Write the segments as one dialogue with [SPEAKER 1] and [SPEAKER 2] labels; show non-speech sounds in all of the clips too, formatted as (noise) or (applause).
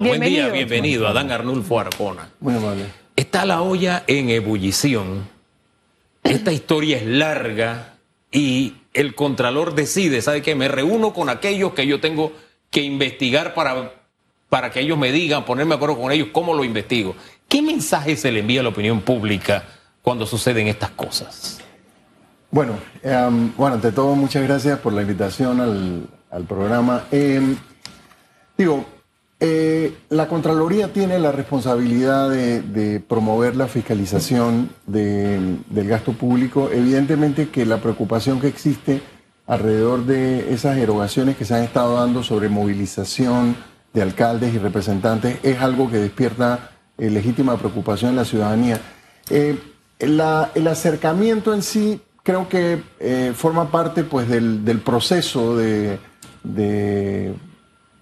[SPEAKER 1] Buen día, bienvenido, Adán Arnulfo Arcona.
[SPEAKER 2] Muy amable.
[SPEAKER 1] Está la olla en ebullición. Esta historia es larga y el Contralor decide, ¿sabe qué? Me reúno con aquellos que yo tengo que investigar para, para que ellos me digan, ponerme de acuerdo con ellos, cómo lo investigo. ¿Qué mensaje se le envía a la opinión pública cuando suceden estas cosas?
[SPEAKER 2] Bueno, em, bueno, ante todo, muchas gracias por la invitación al, programa. Em, digo, eh, la Contraloría tiene la responsabilidad de, promover la fiscalización del gasto público. Evidentemente que la preocupación que existe alrededor de esas erogaciones que se han estado dando sobre movilización de alcaldes y representantes es algo que despierta eh, legítima preocupación en la ciudadanía. Eh, el acercamiento en sí creo que forma parte pues, del, proceso de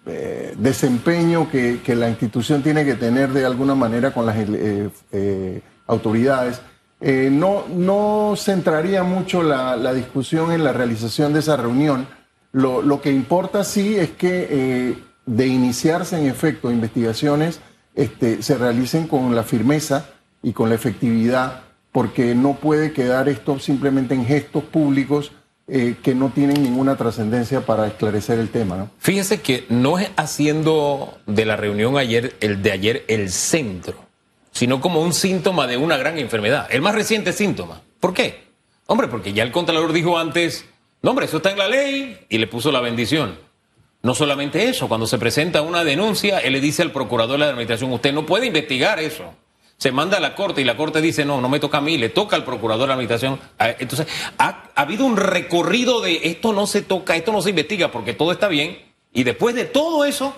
[SPEAKER 2] eh, desempeño que, la institución tiene que tener de alguna manera con las eh, eh, autoridades. no, no centraría mucho la, discusión en la realización de esa reunión. Lo, que importa sí es que de iniciarse en efecto investigaciones este, se realicen con la firmeza y con la efectividad, porque no puede quedar esto simplemente en gestos públicos eh, que no tienen ninguna trascendencia para esclarecer el tema. ¿no?
[SPEAKER 1] Fíjese que no es haciendo de la reunión ayer, el de ayer, el centro, sino como un síntoma de una gran enfermedad, el más reciente síntoma. ¿Por qué? Hombre, porque ya el Contralor dijo antes, no, hombre, eso está en la ley y le puso la bendición. No solamente eso, cuando se presenta una denuncia, él le dice al procurador de la administración, usted no puede investigar eso se manda a la corte y la corte dice, no, no me toca a mí, le toca al procurador de la administración. Ah, entonces, ha, habido un recorrido de esto no se toca, esto no se investiga porque todo está bien. Y después de todo eso,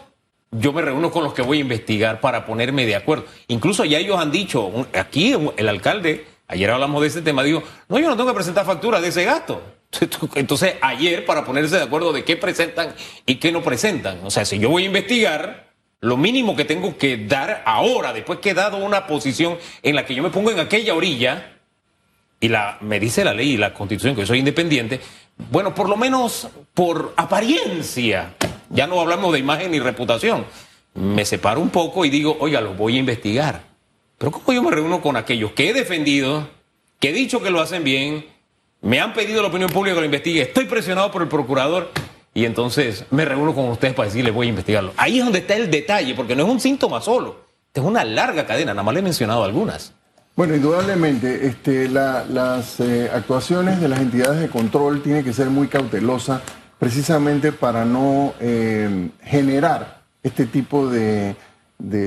[SPEAKER 1] yo me reúno con los que voy a investigar para ponerme de acuerdo. Incluso ya ellos han dicho, aquí el alcalde, ayer hablamos de ese tema, dijo, no, yo no tengo que presentar facturas de ese gasto. (laughs) Entonces, ayer para ponerse de acuerdo de qué presentan y qué no presentan. O sea, si yo voy a investigar, lo mínimo que tengo que dar ahora, después que he dado una posición en la que yo me pongo en aquella orilla, y me dice la ley y la constitución que yo soy independiente, bueno, por lo menos por apariencia, ya no hablamos de imagen ni reputación, me separo un poco y digo, oiga, lo voy a investigar. Pero ¿cómo yo me reúno con aquellos que he defendido, que he dicho que lo hacen bien, me han pedido la opinión pública que lo investigue, estoy presionado por el procurador y entonces me reúno con ustedes para decirles voy a investigarlo. Ahí es donde está el detalle, porque no es un síntoma solo, es una larga cadena, nada más le he mencionado algunas.
[SPEAKER 2] Bueno, indudablemente, este, las eh, actuaciones de las entidades de control tienen que ser muy cautelosas precisamente para no eh, generar este tipo de,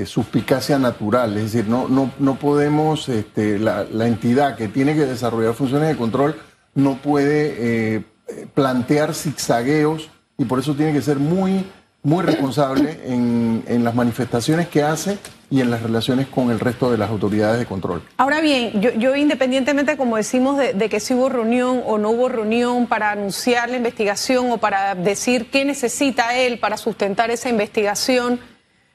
[SPEAKER 2] suspicacia natural. Es decir, no, no, no podemos, este, la, entidad que tiene que desarrollar funciones de control no puede eh, plantear zigzagueos y por eso tiene que ser muy, muy responsable en, las manifestaciones que hace y en las relaciones con el resto de las autoridades de control.
[SPEAKER 3] Ahora bien, yo, independientemente, como decimos, de, que si hubo reunión o no hubo reunión para anunciar la investigación o para decir qué necesita él para sustentar esa investigación,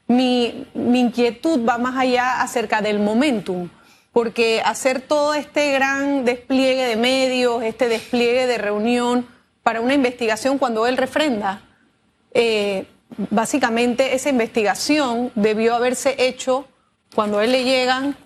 [SPEAKER 3] mi, mi inquietud va más allá acerca del momentum porque hacer todo este gran despliegue de medios, este despliegue de reunión, para una investigación cuando él refrenda. Eh, básicamente esa investigación debió haberse hecho cuando él le llegan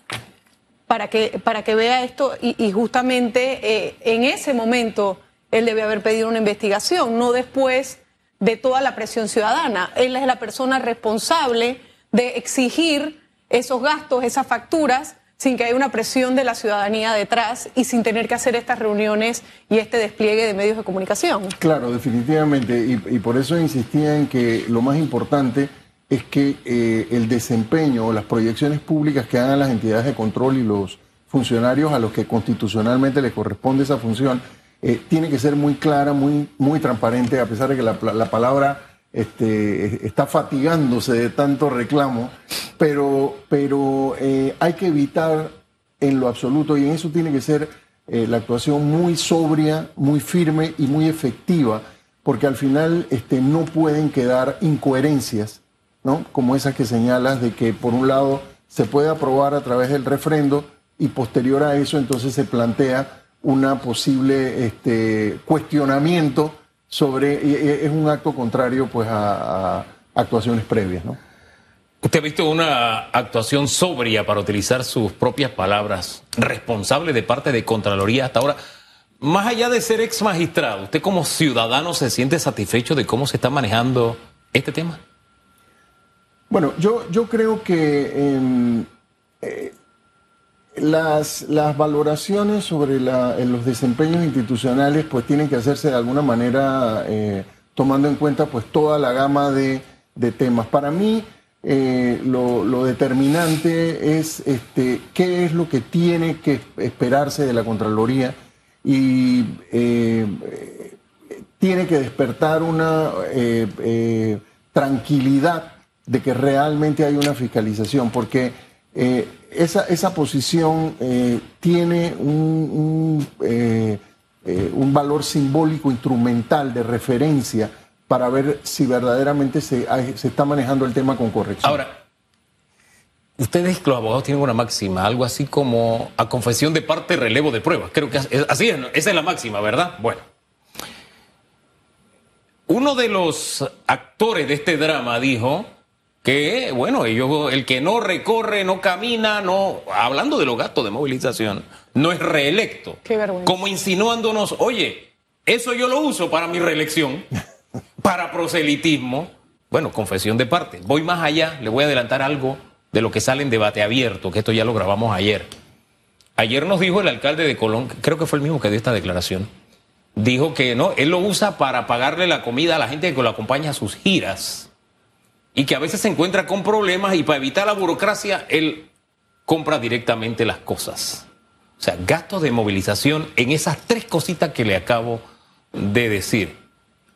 [SPEAKER 3] para que, para que vea esto y, justamente eh, en ese momento él debe haber pedido una investigación, no después de toda la presión ciudadana. Él es la persona responsable de exigir esos gastos, esas facturas sin que haya una presión de la ciudadanía detrás y sin tener que hacer estas reuniones y este despliegue de medios de comunicación.
[SPEAKER 2] Claro, definitivamente, y, por eso insistía en que lo más importante es que eh, el desempeño o las proyecciones públicas que hagan las entidades de control y los funcionarios a los que constitucionalmente les corresponde esa función, eh, tiene que ser muy clara, muy, muy transparente, a pesar de que la, la palabra este, está fatigándose de tanto reclamo, pero, pero eh, hay que evitar en lo absoluto, y en eso tiene que ser eh, la actuación muy sobria, muy firme y muy efectiva, porque al final este, no pueden quedar incoherencias, ¿no? como esas que señalas de que por un lado se puede aprobar a través del refrendo y posterior a eso entonces se plantea una posible este, cuestionamiento sobre, es un acto contrario pues a, actuaciones previas, ¿no?
[SPEAKER 1] Usted ha visto una actuación sobria, para utilizar sus propias palabras, responsable de parte de Contraloría hasta ahora. Más allá de ser ex magistrado, ¿usted como ciudadano se siente satisfecho de cómo se está manejando este tema?
[SPEAKER 2] Bueno, yo, yo creo que em, eh, las, las, valoraciones sobre los desempeños institucionales pues tienen que hacerse de alguna manera eh, tomando en cuenta pues toda la gama de, temas. Para mí eh, lo, determinante es este, qué es lo que tiene que esperarse de la Contraloría y eh, tiene que despertar una eh, tranquilidad de que realmente hay una fiscalización, porque esa, esa, posición tiene un, un valor simbólico instrumental de referencia para ver si verdaderamente se, se está manejando el tema con corrección.
[SPEAKER 1] Ahora, ustedes los abogados tienen una máxima, algo así como a confesión de parte, relevo de pruebas. Creo que así es, esa es la máxima, ¿verdad? Bueno. Uno de los actores de este drama dijo que, bueno, ellos, el que no recorre, no camina, no, hablando de los gastos de movilización, no es reelecto.
[SPEAKER 3] Qué vergüenza.
[SPEAKER 1] Como insinuándonos, oye, eso yo lo uso para mi reelección. para proselitismo, bueno, confesión de parte. Voy más allá, le voy a adelantar algo de lo que sale en debate abierto, que esto ya lo grabamos ayer. Ayer nos dijo el alcalde de Colón, creo que fue el mismo que dio esta declaración, dijo que no, él lo usa para pagarle la comida a la gente que lo acompaña a sus giras y que a veces se encuentra con problemas y para evitar la burocracia él compra directamente las cosas. O sea, gastos de movilización en esas tres cositas que le acabo de decir.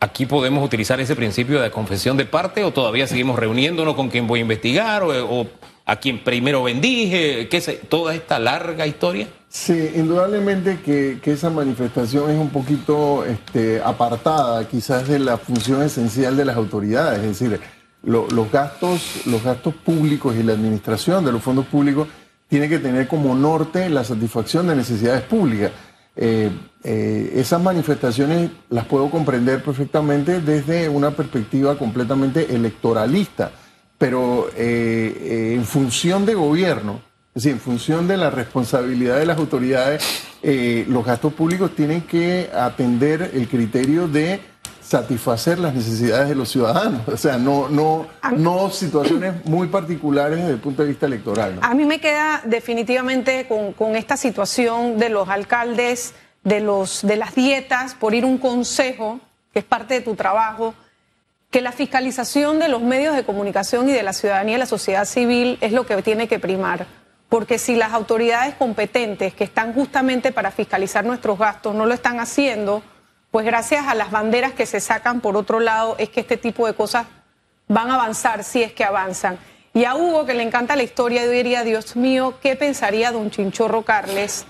[SPEAKER 1] ¿Aquí podemos utilizar ese principio de confesión de parte o todavía seguimos reuniéndonos con quien voy a investigar o, a quien primero bendije? ¿Qué sé, ¿Toda esta larga historia?
[SPEAKER 2] Sí, indudablemente que, esa manifestación es un poquito este, apartada quizás de la función esencial de las autoridades. Es decir, los, gastos, los gastos públicos y la administración de los fondos públicos tiene que tener como norte la satisfacción de necesidades públicas. Eh, eh, esas manifestaciones las puedo comprender perfectamente desde una perspectiva completamente electoralista, pero eh, en función de gobierno, es decir, en función de la responsabilidad de las autoridades, los gastos públicos tienen que atender el criterio de satisfacer las necesidades de los ciudadanos, o sea, no, no, no situaciones muy particulares desde el punto de vista electoral.
[SPEAKER 3] A mí me queda definitivamente con, con, esta situación de los alcaldes, de, los, de las dietas, por ir un consejo, que es parte de tu trabajo, que la fiscalización de los medios de comunicación y de la ciudadanía y la sociedad civil es lo que tiene que primar. Porque si las autoridades competentes que están justamente para fiscalizar nuestros gastos no lo están haciendo, pues gracias a las banderas que se sacan por otro lado es que este tipo de cosas van a avanzar si es que avanzan. Y a Hugo, que le encanta la historia, yo diría, Dios mío, ¿qué pensaría don Chinchorro Carles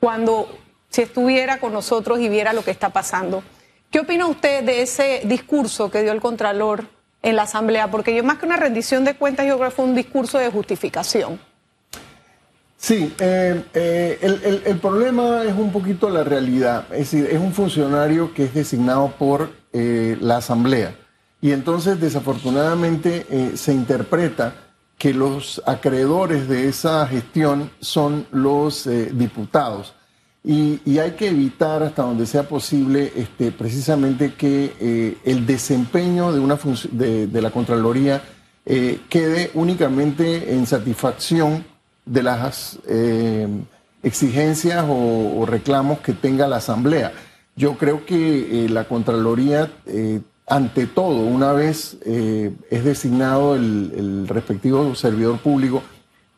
[SPEAKER 3] cuando si estuviera con nosotros y viera lo que está pasando? ¿Qué opina usted de ese discurso que dio el Contralor en la Asamblea? Porque yo más que una rendición de cuentas, yo creo que fue un discurso de justificación.
[SPEAKER 2] Sí, eh, eh, el, problema es un poquito la realidad. Es decir, es un funcionario que es designado por eh, la Asamblea. Y entonces, desafortunadamente, se interpreta que los acreedores de esa gestión son los diputados. Y, hay que evitar hasta donde sea posible este, precisamente que el desempeño de, una de, de la Contraloría quede únicamente en satisfacción de las eh, exigencias o, reclamos que tenga la Asamblea. Yo creo que eh, la Contraloría, eh, ante todo, una vez es designado el, respectivo servidor público,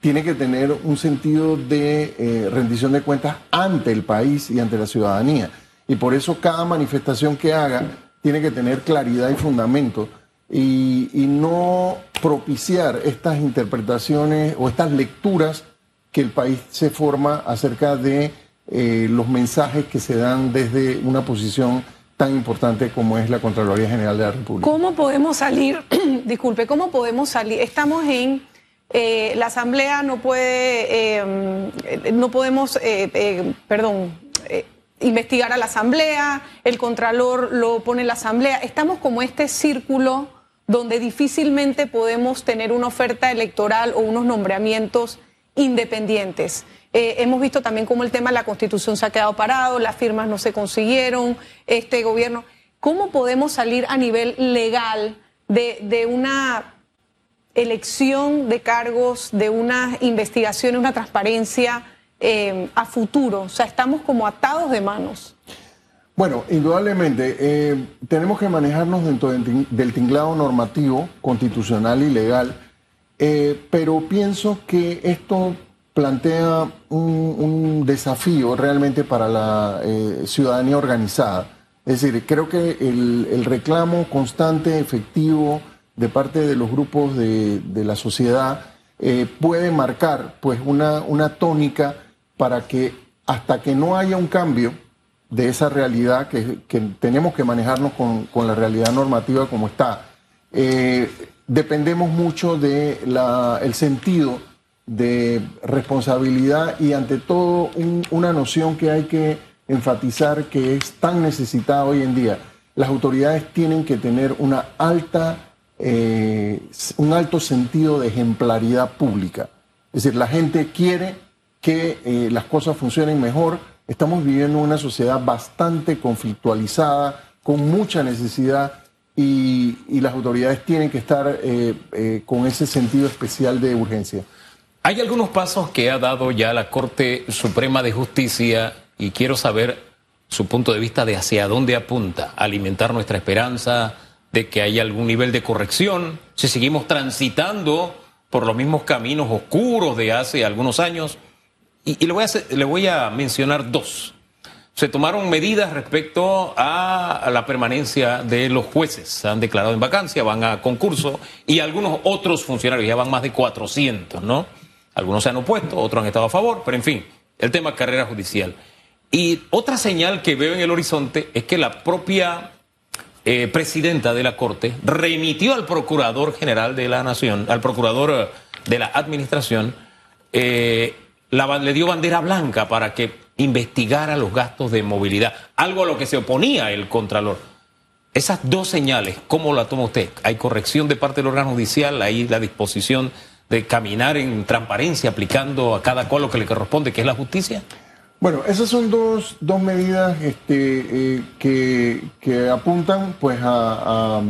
[SPEAKER 2] tiene que tener un sentido de rendición de cuentas ante el país y ante la ciudadanía. Y por eso cada manifestación que haga tiene que tener claridad y fundamento y, no propiciar estas interpretaciones o estas lecturas que el país se forma acerca de eh, los mensajes que se dan desde una posición tan importante como es la Contraloría General de la República.
[SPEAKER 3] ¿Cómo podemos salir, (clears throat) disculpe, cómo podemos salir? Estamos en, eh, la Asamblea no puede, eh, no podemos, perdón, investigar a la Asamblea, el Contralor lo pone en la Asamblea, estamos como este círculo donde difícilmente podemos tener una oferta electoral o unos nombramientos independientes. Eh, hemos visto también cómo el tema de la constitución se ha quedado parado, las firmas no se consiguieron, este gobierno. ¿Cómo podemos salir a nivel legal de, una elección de cargos, de una investigación, una transparencia eh, a futuro? O sea, estamos como atados de manos.
[SPEAKER 2] Bueno, indudablemente, eh, tenemos que manejarnos dentro del tinglado normativo, constitucional y legal, eh, pero pienso que esto plantea un, desafío realmente para la eh, ciudadanía organizada. Es decir, creo que el, reclamo constante, efectivo, de parte de los grupos de, la sociedad puede marcar pues una, una tónica para que hasta que no haya un cambio, de esa realidad que, tenemos que manejarnos con, la realidad normativa como está. Eh, dependemos mucho del el sentido de responsabilidad y ante todo una noción que hay que enfatizar que es tan necesitada hoy en día. Las autoridades tienen que tener una alta, eh, un alto sentido de ejemplaridad pública. Es decir, la gente quiere que eh, las cosas funcionen mejor, Estamos viviendo una sociedad bastante conflictualizada, con mucha necesidad y, las autoridades tienen que estar eh, eh, con ese sentido especial de urgencia.
[SPEAKER 1] Hay algunos pasos que ha dado ya la Corte Suprema de Justicia y quiero saber su punto de vista de hacia dónde apunta, alimentar nuestra esperanza de que haya algún nivel de corrección, si seguimos transitando por los mismos caminos oscuros de hace algunos años y, le, voy a le voy a mencionar dos. Se tomaron medidas respecto a la permanencia de los jueces. Se han declarado en vacancia, van a concurso y algunos otros funcionarios, ya van más de 400, ¿no? Algunos se han opuesto, otros han estado a favor, pero en fin, el tema carrera judicial. Y otra señal que veo en el horizonte es que la propia eh, presidenta de la Corte remitió al Procurador General de la Nación, al Procurador de la Administración, eh, le dio bandera blanca para que investigara los gastos de movilidad, algo a lo que se oponía el Contralor. Esas dos señales, ¿cómo la toma usted? ¿Hay corrección de parte del órgano judicial? ¿Hay la disposición de caminar en transparencia aplicando a cada cual lo que le corresponde, que es la justicia?
[SPEAKER 2] Bueno, esas son dos, medidas este, eh, que, apuntan pues, a,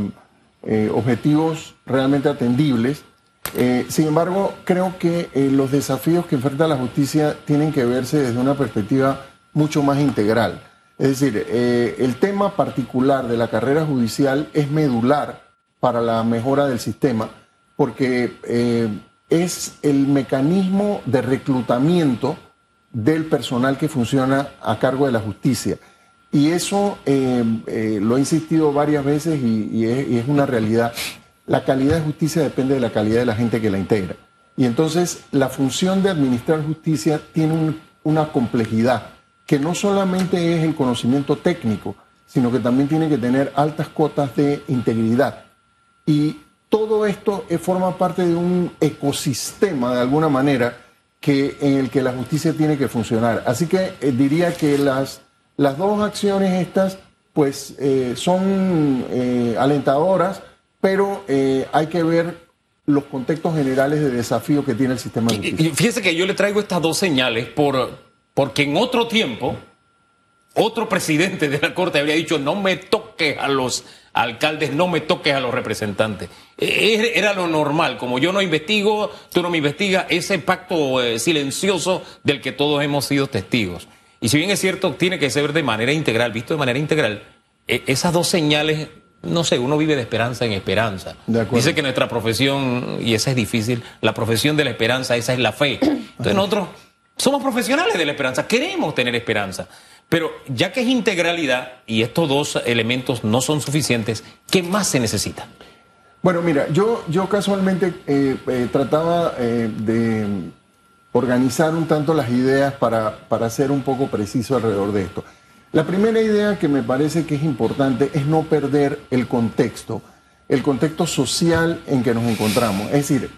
[SPEAKER 2] eh, objetivos realmente atendibles eh, sin embargo, creo que eh, los desafíos que enfrenta la justicia tienen que verse desde una perspectiva mucho más integral. Es decir, eh, el tema particular de la carrera judicial es medular para la mejora del sistema porque es el mecanismo de reclutamiento del personal que funciona a cargo de la justicia. Y eso lo he insistido varias veces y es una realidad la calidad de justicia depende de la calidad de la gente que la integra. Y entonces la función de administrar justicia tiene una complejidad que no solamente es el conocimiento técnico, sino que también tiene que tener altas cotas de integridad. Y todo esto forma parte de un ecosistema, de alguna manera, que, en el que la justicia tiene que funcionar. Así que eh, diría que las, las dos acciones estas, pues, eh, son eh, alentadoras pero eh, hay que ver los contextos generales de desafío que tiene el sistema de
[SPEAKER 1] justicia. Y, fíjese que yo le traigo estas dos señales por, porque en otro tiempo otro presidente de la Corte habría dicho no me toques a los alcaldes, no me toques a los representantes. E, era lo normal, como yo no investigo, tú no me investigas, ese pacto eh, silencioso del que todos hemos sido testigos. Y si bien es cierto, tiene que ser de manera integral, visto de manera integral, e, esas dos señales no sé, uno vive de esperanza en esperanza. Dice que nuestra profesión, y esa es difícil, la profesión de la esperanza, esa es la fe. (coughs) Entonces nosotros somos profesionales de la esperanza, queremos tener esperanza. Pero ya que es integralidad y estos dos elementos no son suficientes, ¿qué más se necesita?
[SPEAKER 2] Bueno, mira, yo, yo casualmente eh, eh, trataba eh, de organizar un tanto las ideas para, para ser un poco preciso alrededor de esto. La primera idea que me parece que es importante es no perder el contexto, el contexto social en que nos encontramos. Es decir,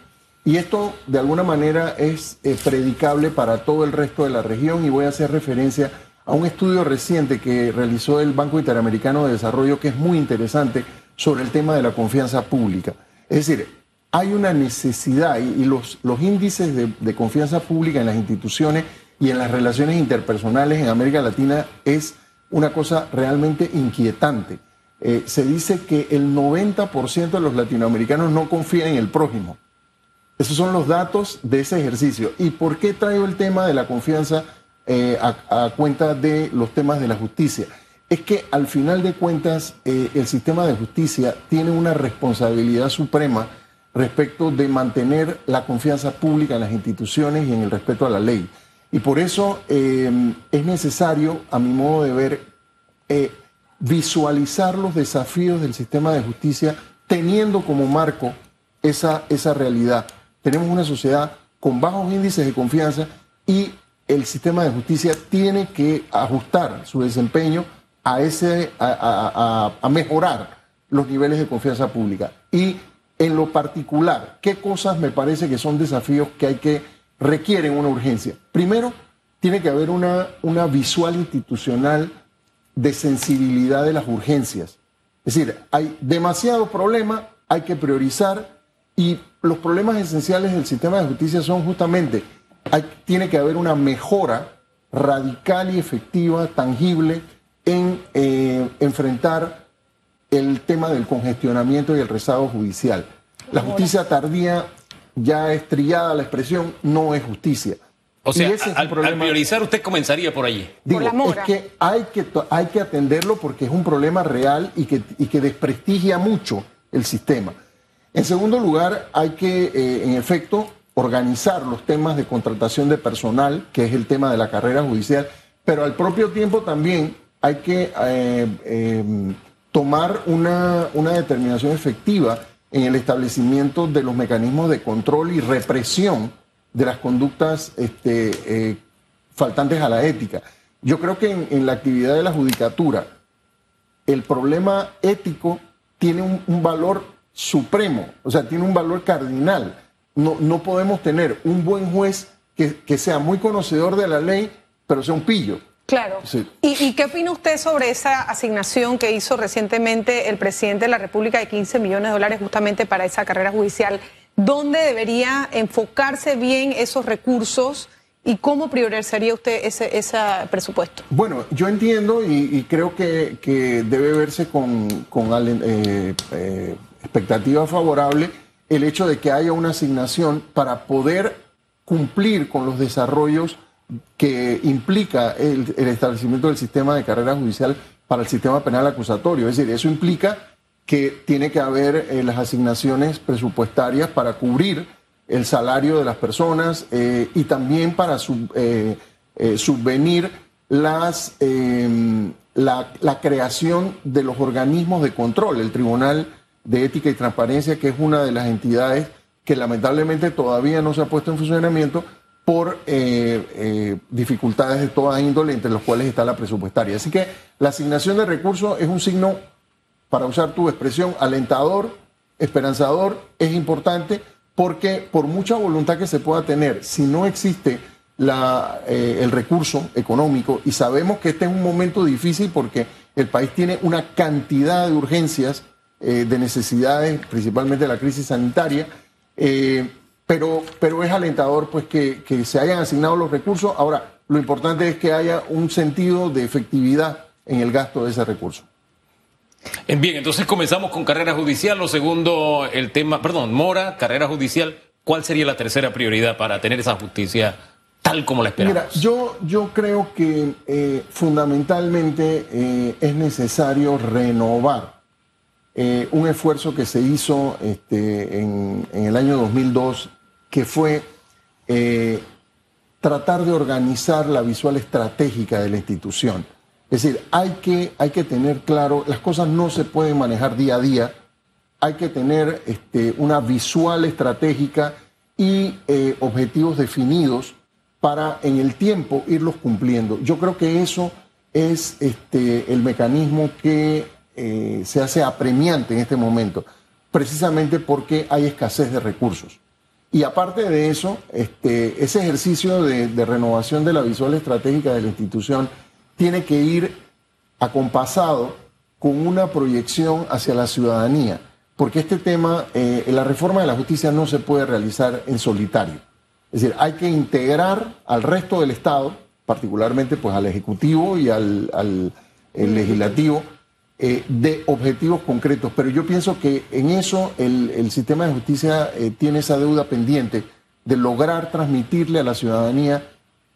[SPEAKER 2] y esto de alguna manera es eh, predicable para todo el resto de la región y voy a hacer referencia a un estudio reciente que realizó el Banco Interamericano de Desarrollo que es muy interesante sobre el tema de la confianza pública. Es decir, hay una necesidad y, los, los índices de, de confianza pública en las instituciones y en las relaciones interpersonales en América Latina es una cosa realmente inquietante. Eh, se dice que el 90% de los latinoamericanos no confían en el prójimo. Esos son los datos de ese ejercicio. ¿Y por qué traigo el tema de la confianza eh, a, cuenta de los temas de la justicia? Es que al final de cuentas eh, el sistema de justicia tiene una responsabilidad suprema respecto de mantener la confianza pública en las instituciones y en el respeto a la ley. Y por eso es necesario, a mi modo de ver, visualizar los desafíos del sistema de justicia teniendo como marco esa, esa realidad. Tenemos una sociedad con bajos índices de confianza y el sistema de justicia tiene que ajustar su desempeño a, ese, a, mejorar los niveles de confianza pública. Y en lo particular, ¿qué cosas me parece que son desafíos que hay que requieren una urgencia? Primero, tiene que haber una, una visual institucional de sensibilidad de las urgencias. Es decir, hay demasiado problema, hay que priorizar y los problemas esenciales del sistema de justicia son justamente, hay, tiene que haber una mejora radical y efectiva, tangible, en eh, enfrentar el tema del congestionamiento y el rezago judicial. La justicia tardía, ya estrellada la expresión, no es justicia.
[SPEAKER 1] O sea, al, priorizar usted comenzaría por allí.
[SPEAKER 2] Digo, es que hay, que hay que atenderlo porque es un problema real y que, y que desprestigia mucho el sistema. En segundo lugar, hay que, eh, en efecto, organizar los temas de contratación de personal, que es el tema de la carrera judicial, pero al propio tiempo también hay que eh, em, tomar una, una determinación efectiva en el establecimiento de los mecanismos de control y represión de las conductas este, eh, faltantes a la ética. Yo creo que en, la actividad de la judicatura el problema ético tiene un, valor supremo, o sea, tiene un valor cardinal. No, no podemos tener un buen juez que, que, sea muy conocedor de la ley, pero sea un pillo.
[SPEAKER 3] Claro. ¿Y, ¿Y, qué opina usted sobre esa asignación que hizo recientemente el presidente de la República de 15 millones de dólares justamente para esa carrera judicial? ¿Dónde debería enfocarse bien esos recursos y cómo priorizaría usted ese, presupuesto?
[SPEAKER 2] Bueno, yo entiendo y, creo que, debe verse con, eh, eh, expectativa favorable el hecho de que haya una asignación para poder cumplir con los desarrollos que implica el, establecimiento del sistema de carrera judicial para el sistema penal acusatorio. Es decir, eso implica que tiene que haber eh, las asignaciones presupuestarias para cubrir el salario de las personas eh, y también para eh, subvenir las, em, la, creación de los organismos de control, el Tribunal de Ética y Transparencia, que es una de las entidades que lamentablemente todavía no se ha puesto en funcionamiento por dificultades de toda índole, entre los cuales está la presupuestaria. Así que la asignación de recursos es un signo para usar tu expresión, alentador, esperanzador, es importante porque por mucha voluntad que se pueda tener, si no existe la, eh, el recurso económico, y sabemos que este es un momento difícil porque el país tiene una cantidad de urgencias, eh, de necesidades, principalmente la crisis sanitaria, eh, pero, pero es alentador pues que, que se hayan asignado los recursos. Ahora, lo importante es que haya un sentido de efectividad en el gasto de ese recurso.
[SPEAKER 1] Bien, entonces comenzamos con carrera judicial. Lo segundo, el tema, perdón, Mora, carrera judicial. ¿Cuál sería la tercera prioridad para tener esa justicia tal como la esperamos?
[SPEAKER 2] Mira, yo, yo creo que eh, fundamentalmente eh, es necesario renovar eh, un esfuerzo que se hizo este, en, en, el año 2002, que fue tratar de organizar la visual estratégica de la institución. Es decir, hay que, hay que tener claro, las cosas no se pueden manejar día a día, hay que tener este, una visual estratégica y eh, objetivos definidos para en el tiempo irlos cumpliendo. Yo creo que eso es este, el mecanismo que eh, se hace apremiante en este momento, precisamente porque hay escasez de recursos. Y aparte de eso, este, ese ejercicio de, renovación de la visual estratégica de la institución, tiene que ir acompasado con una proyección hacia la ciudadanía, porque este tema, eh, la reforma de la justicia no se puede realizar en solitario. Es decir, hay que integrar al resto del Estado, particularmente pues al Ejecutivo y al Legislativo, eh, de objetivos concretos. Pero yo pienso que en eso el, el sistema de justicia eh, tiene esa deuda pendiente de lograr transmitirle a la ciudadanía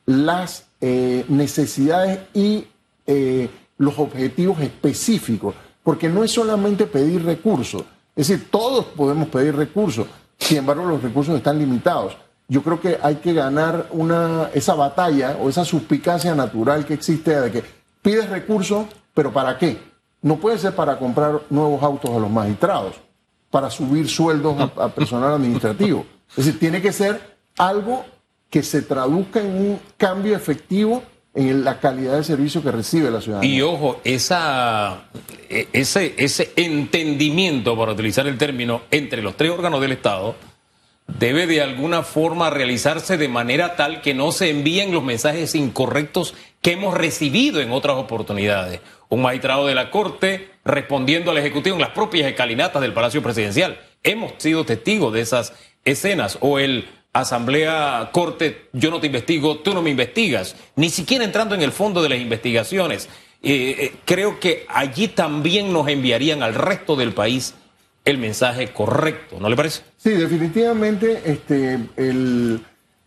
[SPEAKER 2] las eh, necesidades y los objetivos específicos, porque no es solamente pedir recursos, es decir, todos podemos pedir recursos, sin embargo los recursos están limitados. Yo creo que hay que ganar una, esa batalla o esa suspicacia natural que existe de que pides recursos, pero ¿para qué? No puede ser para comprar nuevos autos a los magistrados, para subir sueldos a, personal administrativo. Es decir, tiene que ser algo que se traduzca en un cambio efectivo en la calidad de servicio que recibe la ciudadanía.
[SPEAKER 1] Y ojo, esa, ese, ese entendimiento, para utilizar el término, entre los tres órganos del Estado, debe de alguna forma realizarse de manera tal que no se envíen los mensajes incorrectos que hemos recibido en otras oportunidades. Un magistrado de la Corte respondiendo al Ejecutivo en las propias escalinatas del Palacio Presidencial. Hemos sido testigos de esas escenas. O el Asamblea Corte, yo no te investigo, tú no me investigas. Ni siquiera entrando en el fondo de las investigaciones. Eh, eh, creo que allí también nos enviarían al resto del país el mensaje correcto, ¿no le parece?
[SPEAKER 2] Sí, definitivamente este, el,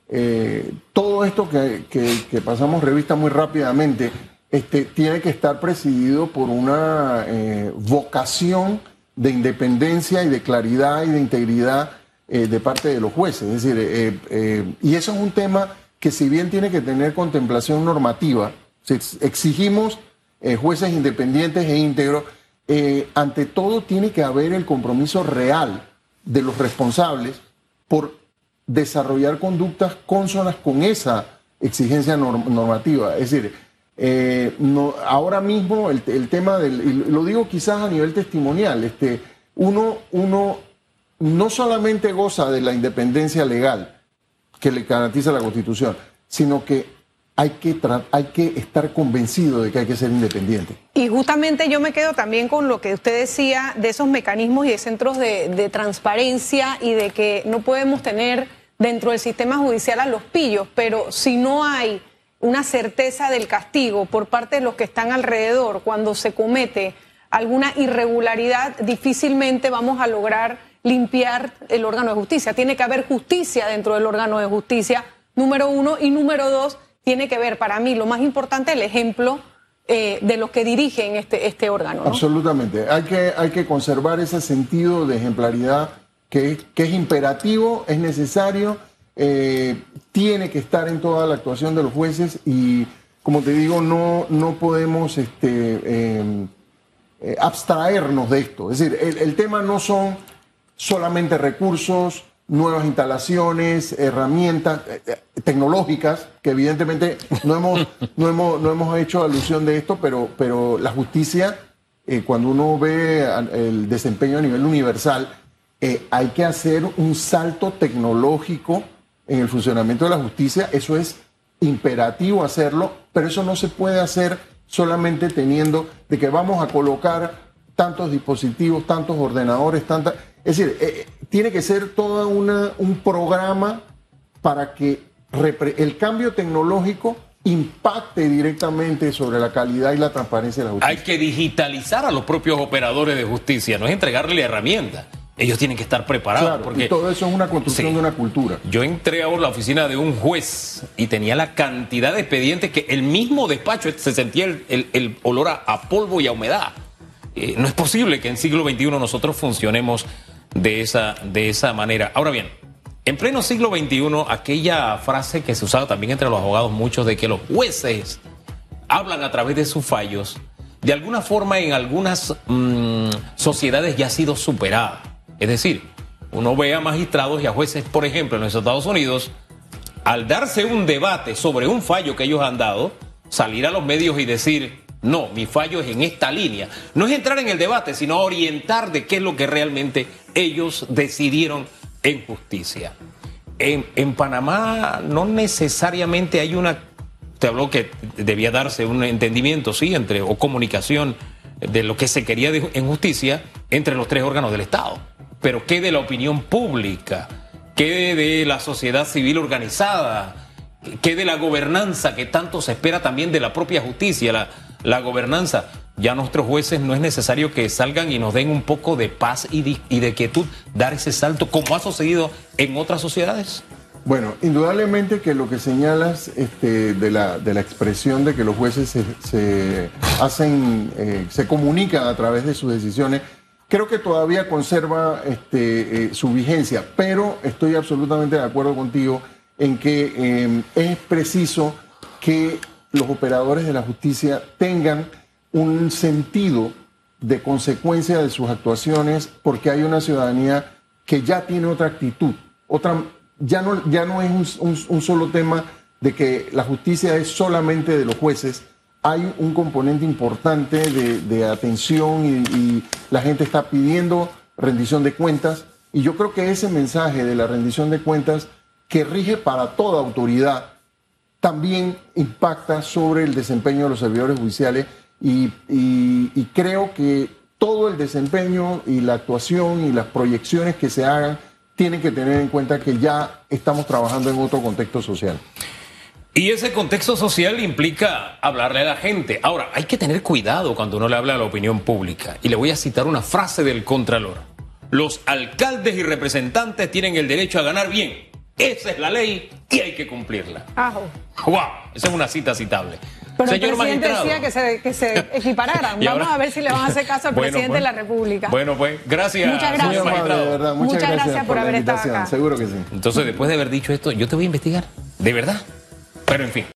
[SPEAKER 2] eh, todo esto que, pasamos revista muy rápidamente este, tiene que estar presidido por una eh, vocación de independencia y de claridad y de integridad eh, de parte de los jueces. Es decir, y eso es un tema que si bien tiene que tener contemplación normativa, exigimos jueces independientes e íntegros, eh, ante todo tiene que haber el compromiso real de los responsables por desarrollar conductas consonas con esa exigencia normativa. Es decir, eh, ahora mismo el, tema del, lo digo quizás a nivel testimonial, este, uno, uno no solamente goza de la independencia legal que le garantiza la Constitución, sino que hay que, hay que estar convencido de que hay que ser independiente.
[SPEAKER 3] Y justamente yo me quedo también con lo que usted decía de esos mecanismos y de centros de, transparencia y de que no podemos tener dentro del sistema judicial a los pillos, pero si no hay una certeza del castigo por parte de los que están alrededor cuando se comete alguna irregularidad, difícilmente vamos a lograr limpiar el órgano de justicia. Tiene que haber justicia dentro del órgano de justicia, número uno, y número dos, tiene que ver para mí lo más importante el ejemplo eh, de los que dirigen este, este órgano.
[SPEAKER 2] Absolutamente. Hay que, hay que conservar ese sentido de ejemplaridad que, que es imperativo, es necesario, eh, tiene que estar en toda la actuación de los jueces y, como te digo, no, no podemos este, em, eh, abstraernos de esto. Es decir, el, el tema no son solamente recursos, nuevas instalaciones, herramientas eh, tecnológicas, que evidentemente no hemos, (laughs) no hemos, no hemos hecho alusión de esto, pero, pero la justicia, cuando uno ve el desempeño a nivel universal, hay que hacer un salto tecnológico en el funcionamiento de la justicia, eso es imperativo hacerlo, pero eso no se puede hacer solamente teniendo de que vamos a colocar tantos dispositivos, tantos ordenadores, tantas... Es decir, tiene que ser todo un programa para que el cambio tecnológico impacte directamente sobre la calidad y la transparencia de la justicia.
[SPEAKER 1] Hay que digitalizar a los propios operadores de justicia, no es entregarle herramientas. Ellos tienen que estar preparados. porque
[SPEAKER 2] todo eso es una construcción de una cultura.
[SPEAKER 1] Yo entré a la oficina de un juez y tenía la cantidad de expedientes que el mismo despacho se sentía el, olor a, polvo y a humedad. Eh, no es posible que en siglo XXI nosotros funcionemos de esa, de esa manera. Ahora bien, en pleno siglo XXI, aquella frase que se usaba también entre los abogados muchos de que los jueces hablan a través de sus fallos, de alguna forma en algunas mm, sociedades ya ha sido superada. Es decir, uno ve a magistrados y a jueces, por ejemplo, en los Estados Unidos, al darse un debate sobre un fallo que ellos han dado, salir a los medios y decir, no, mi fallo es en esta línea. No es entrar en el debate, sino orientar de qué es lo que realmente ellos decidieron en justicia. En, Panamá no necesariamente hay una... Te habló que debía darse un entendimiento, sí, entre, o comunicación de lo que se quería en justicia entre los tres órganos del Estado. Pero ¿qué de la opinión pública? ¿Qué de la sociedad civil organizada? ¿Qué de la gobernanza que tanto se espera también de la propia justicia? La, gobernanza. Ya nuestros jueces no es necesario que salgan y nos den un poco de paz y de, quietud, dar ese salto como ha sucedido en otras sociedades.
[SPEAKER 2] Bueno, indudablemente que lo que señalas este, de, la, expresión de que los jueces se, se hacen, eh, se comunican a través de sus decisiones, creo que todavía conserva este, eh, su vigencia, pero estoy absolutamente de acuerdo contigo en que eh, es preciso que los operadores de la justicia tengan un sentido de consecuencia de sus actuaciones porque hay una ciudadanía que ya tiene otra actitud, otra, ya, no, ya no es un solo tema de que la justicia es solamente de los jueces, hay un componente importante de, atención y, la gente está pidiendo rendición de cuentas y yo creo que ese mensaje de la rendición de cuentas que rige para toda autoridad también impacta sobre el desempeño de los servidores judiciales y creo que todo el desempeño y la actuación y las proyecciones que se hagan tienen que tener en cuenta que ya estamos trabajando en otro contexto social.
[SPEAKER 1] Y ese contexto social implica hablarle a la gente. Ahora, hay que tener cuidado cuando uno le habla a la opinión pública. Y le voy a citar una frase del Contralor. Los alcaldes y representantes tienen el derecho a ganar bien. Esa es la ley y hay que cumplirla.
[SPEAKER 3] Ajo.
[SPEAKER 1] ¡Wow! Esa es una cita citable.
[SPEAKER 3] Pero
[SPEAKER 1] Señor
[SPEAKER 3] el presidente
[SPEAKER 1] magistrado.
[SPEAKER 3] decía que se, que se (laughs) equipararan. Vamos
[SPEAKER 1] ahora-
[SPEAKER 3] a ver si le van a hacer caso al (laughs)
[SPEAKER 1] Bueno,
[SPEAKER 3] presidente
[SPEAKER 1] pues.
[SPEAKER 3] de la República.
[SPEAKER 1] Bueno, pues, gracias,
[SPEAKER 3] Muchas gracias.
[SPEAKER 1] señor magistrado.
[SPEAKER 2] de verdad. Muchas,
[SPEAKER 3] Muchas gracias por
[SPEAKER 2] la
[SPEAKER 3] haber estado
[SPEAKER 2] invitación.
[SPEAKER 3] acá.
[SPEAKER 2] Seguro que sí.
[SPEAKER 1] Entonces, después de haber dicho esto, yo te voy a investigar. De verdad. Pero en fin.